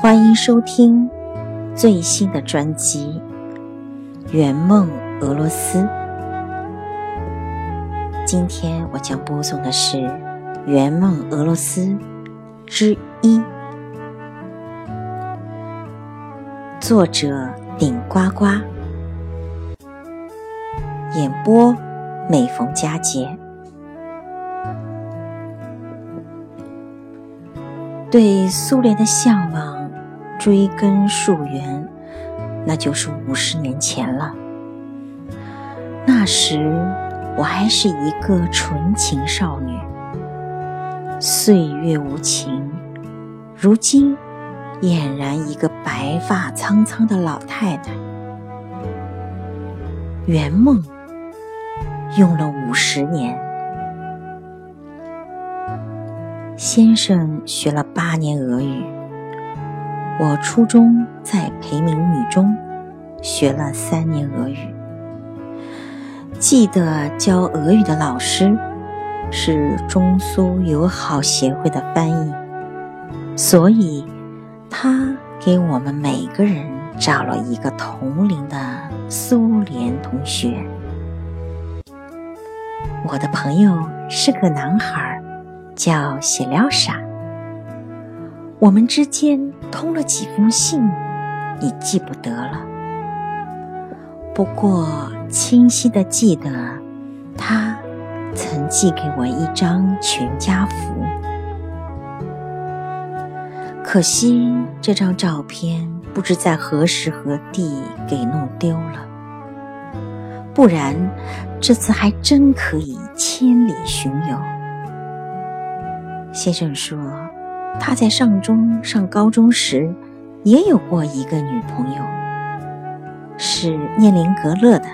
欢迎收听最新的专辑《圆梦俄罗斯》。今天我将播送的是《圆梦俄罗斯》之一，作者顶呱呱，演播每逢佳节。对苏联的向往。追根溯源，那就是五十年前了。那时我还是一个纯情少女，岁月无情。如今俨然一个白发苍苍的老太太。圆梦用了五十年，先生学了八年俄语。我初中在培明女中学了三年俄语，记得教俄语的老师是中苏友好协会的翻译，所以他给我们每个人找了一个同龄的苏联同学。我的朋友是个男孩，叫谢廖沙。我们之间通了几封信，已记不得了。不过清晰的记得，他曾寄给我一张全家福。可惜这张照片不知在何时何地给弄丢了，不然这次还真可以千里寻游。先生说。他在上中上高中时，也有过一个女朋友，是涅林格勒的，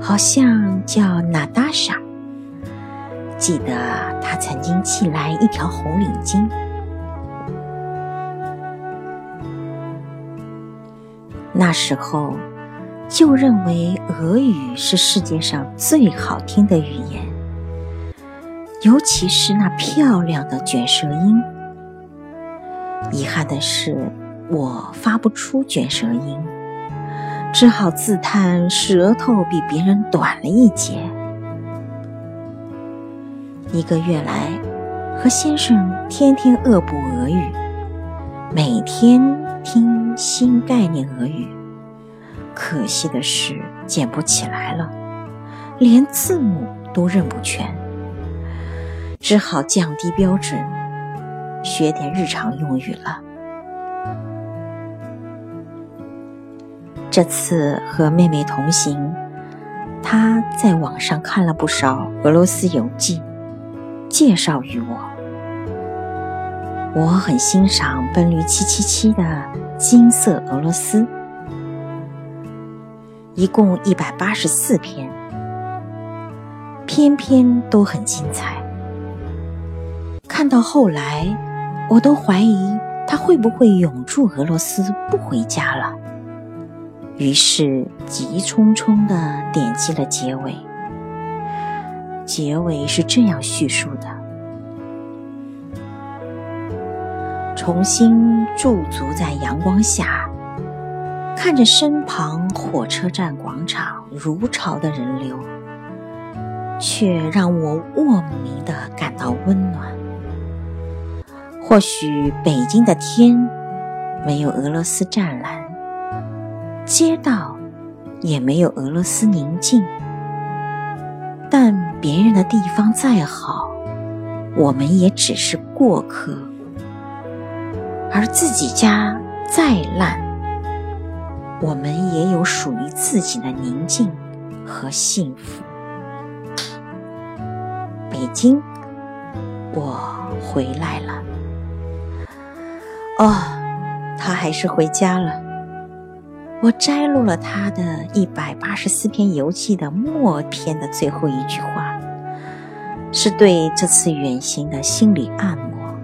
好像叫娜达莎。记得他曾经寄来一条红领巾。那时候就认为俄语是世界上最好听的语言，尤其是那漂亮的卷舌音。遗憾的是，我发不出卷舌音，只好自叹舌头比别人短了一截。一个月来，和先生天天恶补俄语，每天听新概念俄语。可惜的是，捡不起来了，连字母都认不全，只好降低标准。学点日常用语了。这次和妹妹同行，她在网上看了不少俄罗斯游记，介绍于我。我很欣赏奔驴七七七的《金色俄罗斯》，一共一百八十四篇，篇篇都很精彩。看到后来。我都怀疑他会不会永驻俄罗斯不回家了，于是急匆匆地点击了结尾。结尾是这样叙述的：重新驻足在阳光下，看着身旁火车站广场如潮的人流，却让我莫名的感到温暖。或许北京的天没有俄罗斯湛蓝，街道也没有俄罗斯宁静，但别人的地方再好，我们也只是过客；而自己家再烂，我们也有属于自己的宁静和幸福。北京，我回来了。哦，他还是回家了。我摘录了他的一百八十四篇游记的末篇的最后一句话，是对这次远行的心理按摩。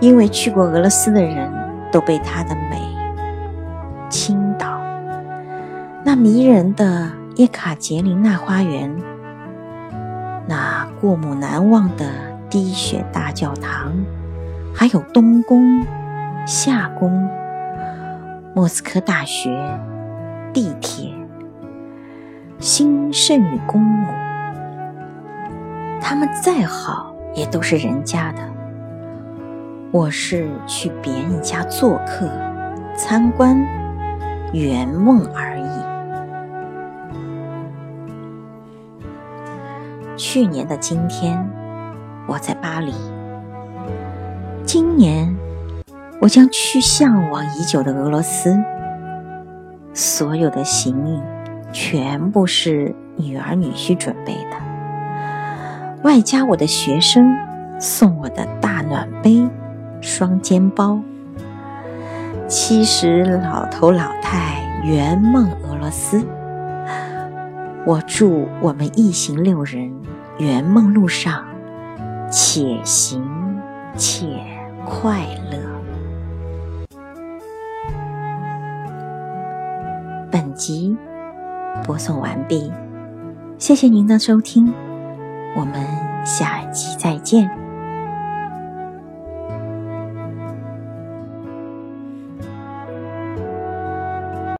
因为去过俄罗斯的人都被它的美倾倒，那迷人的叶卡捷琳娜花园，那过目难忘的滴血大教堂。还有东宫、夏宫、莫斯科大学、地铁、新圣女公墓。他们再好，也都是人家的。我是去别人家做客、参观、圆梦而已。去年的今天，我在巴黎。今年，我将去向往已久的俄罗斯。所有的行李全部是女儿女婿准备的，外加我的学生送我的大暖杯、双肩包。七十老头老太圆梦俄罗斯。我祝我们一行六人圆梦路上，且行且快乐。本集播送完毕，谢谢您的收听，我们下集再见。